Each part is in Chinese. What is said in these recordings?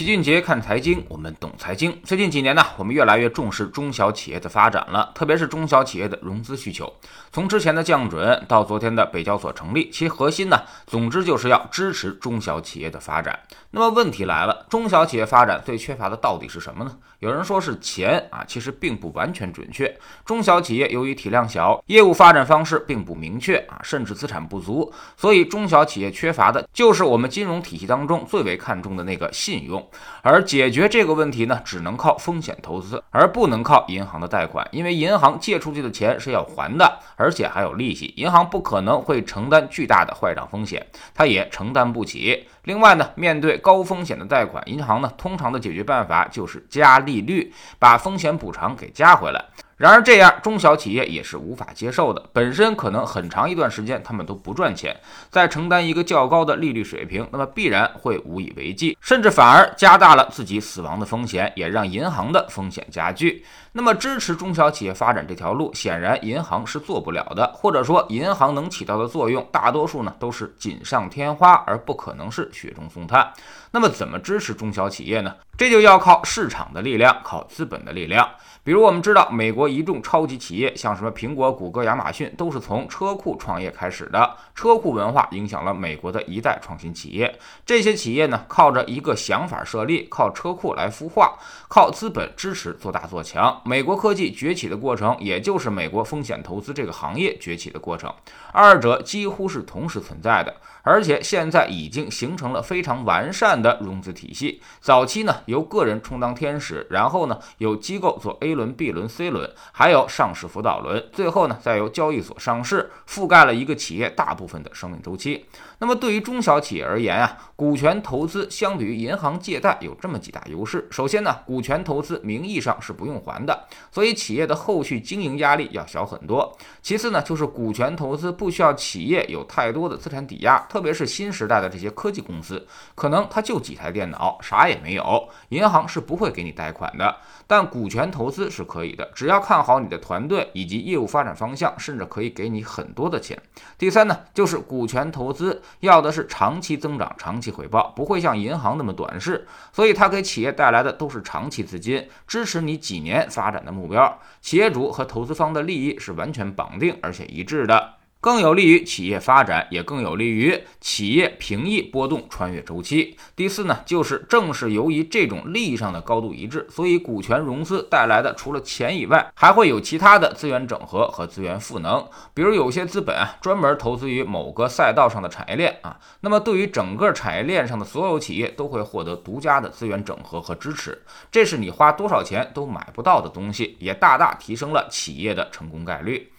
齐俊杰看财经，我们懂财经。最近几年呢，我们越来越重视中小企业的发展了，特别是中小企业的融资需求。从之前的降准到昨天的北交所成立，其核心呢，总之就是要支持中小企业的发展。那么问题来了，中小企业发展最缺乏的到底是什么呢？有人说是钱啊，其实并不完全准确。中小企业由于体量小，业务发展方式并不明确啊，甚至资产不足，所以中小企业缺乏的就是我们金融体系当中最为看重的那个信用。而解决这个问题呢，只能靠风险投资，而不能靠银行的贷款，因为银行借出去的钱是要还的，而且还有利息，银行不可能会承担巨大的坏账风险，它也承担不起。另外呢，面对高风险的贷款，银行呢通常的解决办法就是加利率，把风险补偿给加回来。然而，这样中小企业也是无法接受的。本身可能很长一段时间他们都不赚钱，再承担一个较高的利率水平，那么必然会无以为继，甚至反而加大了自己死亡的风险，也让银行的风险加剧。那么，支持中小企业发展这条路，显然银行是做不了的，或者说银行能起到的作用，大多数呢都是锦上添花，而不可能是雪中送炭。那么，怎么支持中小企业呢？这就要靠市场的力量，靠资本的力量。比如，我们知道美国一众超级企业，像什么苹果、谷歌、亚马逊，都是从车库创业开始的。车库文化影响了美国的一代创新企业。这些企业呢，靠着一个想法设立，靠车库来孵化，靠资本支持做大做强。美国科技崛起的过程，也就是美国风险投资这个行业崛起的过程，二者几乎是同时存在的。而且现在已经形成了非常完善的融资体系。早期呢，由个人充当天使，然后呢，有机构做 A 轮、B 轮、C 轮，还有上市辅导轮，最后呢，再由交易所上市，覆盖了一个企业大部分的生命周期。那么对于中小企业而言啊，股权投资相比于银行借贷有这么几大优势。首先呢，股权投资名义上是不用还的，所以企业的后续经营压力要小很多。其次呢，就是股权投资不需要企业有太多的资产抵押。特别是新时代的这些科技公司，可能它就几台电脑，啥也没有，银行是不会给你贷款的。但股权投资是可以的，只要看好你的团队以及业务发展方向，甚至可以给你很多的钱。第三呢，就是股权投资要的是长期增长、长期回报，不会像银行那么短视，所以它给企业带来的都是长期资金，支持你几年发展的目标。企业主和投资方的利益是完全绑定而且一致的。更有利于企业发展，也更有利于企业平抑波动、穿越周期。第四呢，就是正是由于这种利益上的高度一致，所以股权融资带来的除了钱以外，还会有其他的资源整合和资源赋能。比如有些资本啊，专门投资于某个赛道上的产业链啊，那么对于整个产业链上的所有企业都会获得独家的资源整合和支持，这是你花多少钱都买不到的东西，也大大提升了企业的成功概率。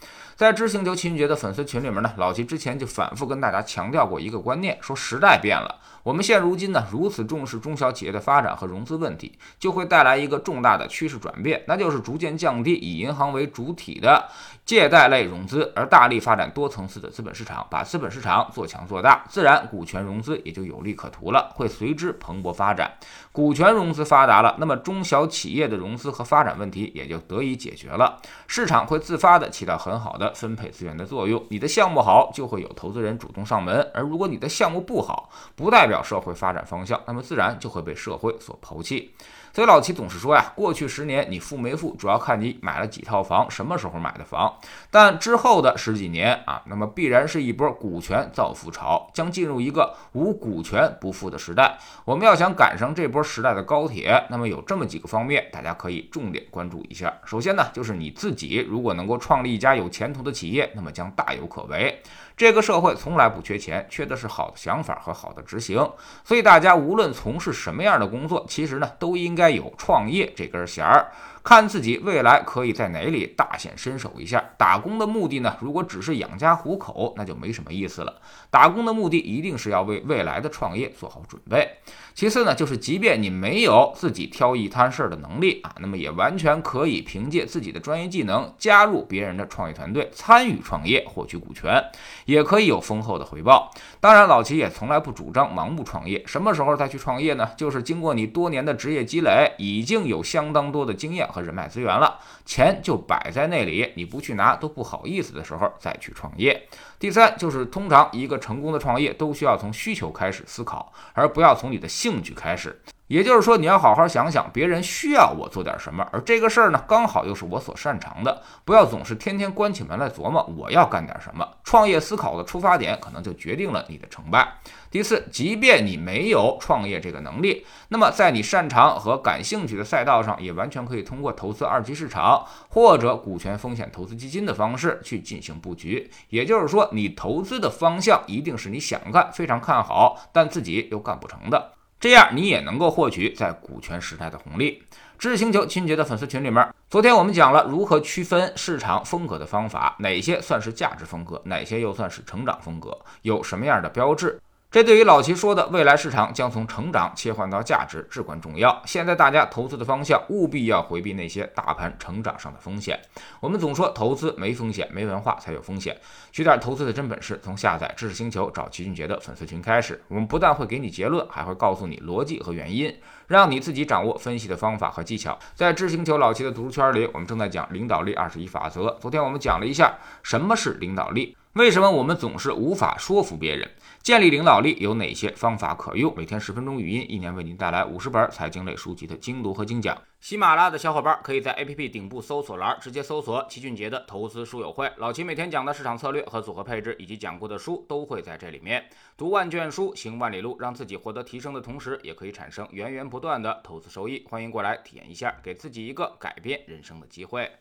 在知行球秦俊杰的粉丝群里面呢，老齐之前就反复跟大家强调过一个观念，说时代变了，我们现如今呢如此重视中小企业的发展和融资问题，就会带来一个重大的趋势转变，那就是逐渐降低以银行为主体的借贷类融资，而大力发展多层次的资本市场，把资本市场做强做大，自然股权融资也就有利可图了，会随之蓬勃发展。股权融资发达了，那么中小企业的融资和发展问题也就得以解决了，市场会自发的起到很好的。分配资源的作用，你的项目好，就会有投资人主动上门；而如果你的项目不好，不代表社会发展方向，那么自然就会被社会所抛弃。所以老齐总是说呀，过去十年你富没富，主要看你买了几套房，什么时候买的房。但之后的十几年啊，那么必然是一波股权造富潮，将进入一个无股权不富的时代。我们要想赶上这波时代的高铁，那么有这么几个方面，大家可以重点关注一下。首先呢，就是你自己如果能够创立一家有前途的企业，那么将大有可为。这个社会从来不缺钱，缺的是好的想法和好的执行。所以大家无论从事什么样的工作，其实呢都应该有创业这根弦儿。看自己未来可以在哪里大显身手一下。打工的目的呢，如果只是养家糊口，那就没什么意思了。打工的目的一定是要为未来的创业做好准备。其次呢，就是即便你没有自己挑一摊事儿的能力啊，那么也完全可以凭借自己的专业技能加入别人的创业团队，参与创业，获取股权，也可以有丰厚的回报。当然，老齐也从来不主张盲目创业。什么时候再去创业呢？就是经过你多年的职业积累，已经有相当多的经验。和人脉资源了，钱就摆在那里，你不去拿都不好意思的时候再去创业。第三就是通常一个成功的创业都需要从需求开始思考，而不要从你的兴趣开始。也就是说，你要好好想想，别人需要我做点什么，而这个事儿呢，刚好又是我所擅长的。不要总是天天关起门来琢磨我要干点什么。创业思考的出发点，可能就决定了你的成败。第四，即便你没有创业这个能力，那么在你擅长和感兴趣的赛道上，也完全可以通过投资二级市场或者股权风险投资基金的方式去进行布局。也就是说，你投资的方向一定是你想干、非常看好，但自己又干不成的，这样你也能够获取在股权时代的红利。知识星球秦杰的粉丝群里面，昨天我们讲了如何区分市场风格的方法，哪些算是价值风格，哪些又算是成长风格，有什么样的标志。这对于老齐说的未来市场将从成长切换到价值至关重要。现在大家投资的方向务必要回避那些大盘成长上的风险。我们总说投资没风险，没文化才有风险。学点投资的真本事，从下载知识星球找齐俊杰的粉丝群开始。我们不但会给你结论，还会告诉你逻辑和原因，让你自己掌握分析的方法和技巧。在知识星球老齐的读书圈里，我们正在讲领导力二十一法则。昨天我们讲了一下什么是领导力。为什么我们总是无法说服别人？建立领导力有哪些方法可用？每天十分钟语音，一年为您带来五十本财经类书籍的精读和精讲。喜马拉雅的小伙伴可以在 APP 顶部搜索栏直接搜索齐俊杰的投资书友会。老齐每天讲的市场策略和组合配置，以及讲过的书都会在这里面。读万卷书，行万里路，让自己获得提升的同时，也可以产生源源不断的投资收益。欢迎过来体验一下，给自己一个改变人生的机会。